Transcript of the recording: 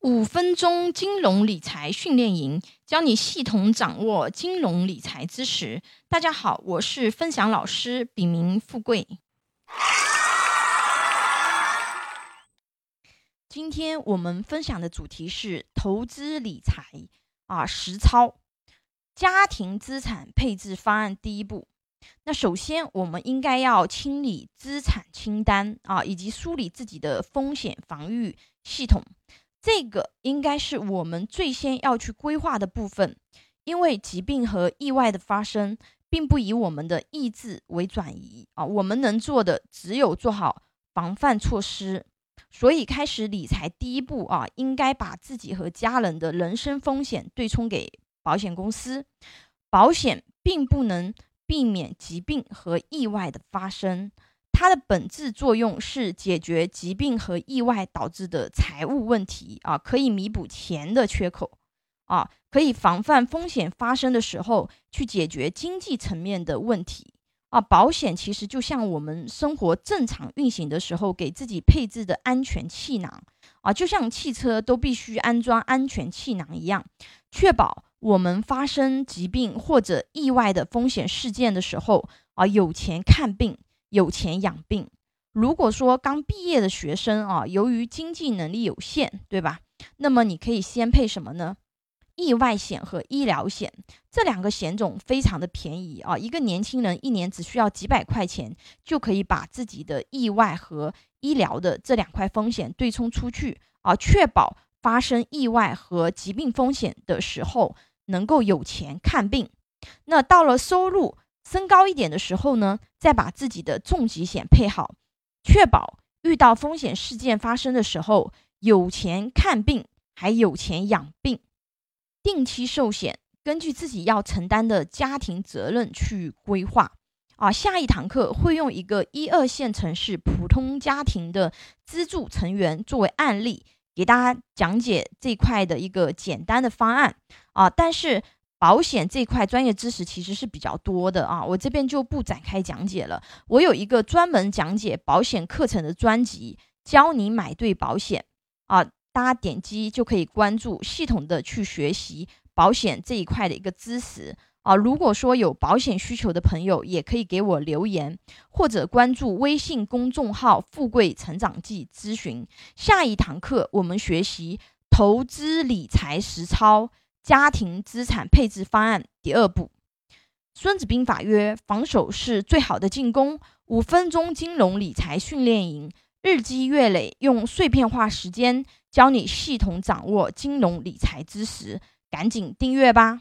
五分钟金融理财训练营，教你系统掌握金融理财知识。大家好，我是分享老师，笔名富贵。今天我们分享的主题是投资理财啊实操，家庭资产配置方案第一步。那首先，我们应该要清理资产清单啊，以及梳理自己的风险防御系统。这个应该是我们最先要去规划的部分，因为疾病和意外的发生，并不以我们的意志为转移啊。我们能做的只有做好防范措施。所以，开始理财第一步啊，应该把自己和家人的人身风险对冲给保险公司。保险并不能避免疾病和意外的发生。它的本质作用是解决疾病和意外导致的财务问题啊，可以弥补钱的缺口啊，可以防范风险发生的时候去解决经济层面的问题啊。保险其实就像我们生活正常运行的时候给自己配置的安全气囊啊，就像汽车都必须安装安全气囊一样，确保我们发生疾病或者意外的风险事件的时候啊，有钱看病。有钱养病。如果说刚毕业的学生啊，由于经济能力有限，对吧？那么你可以先配什么呢？意外险和医疗险这两个险种非常的便宜啊，一个年轻人一年只需要几百块钱，就可以把自己的意外和医疗的这两块风险对冲出去啊，确保发生意外和疾病风险的时候能够有钱看病。那到了收入。升高一点的时候呢，再把自己的重疾险配好，确保遇到风险事件发生的时候有钱看病，还有钱养病。定期寿险，根据自己要承担的家庭责任去规划。啊，下一堂课会用一个一二线城市普通家庭的资助成员作为案例，给大家讲解这块的一个简单的方案。啊，但是。保险这块专业知识其实是比较多的啊，我这边就不展开讲解了。我有一个专门讲解保险课程的专辑，教你买对保险啊，大家点击就可以关注，系统的去学习保险这一块的一个知识啊。如果说有保险需求的朋友，也可以给我留言，或者关注微信公众号“富贵成长记”咨询。下一堂课我们学习投资理财实操。家庭资产配置方案第二步，《孙子兵法》曰：“防守是最好的进攻。”五分钟金融理财训练营，日积月累，用碎片化时间教你系统掌握金融理财知识，赶紧订阅吧！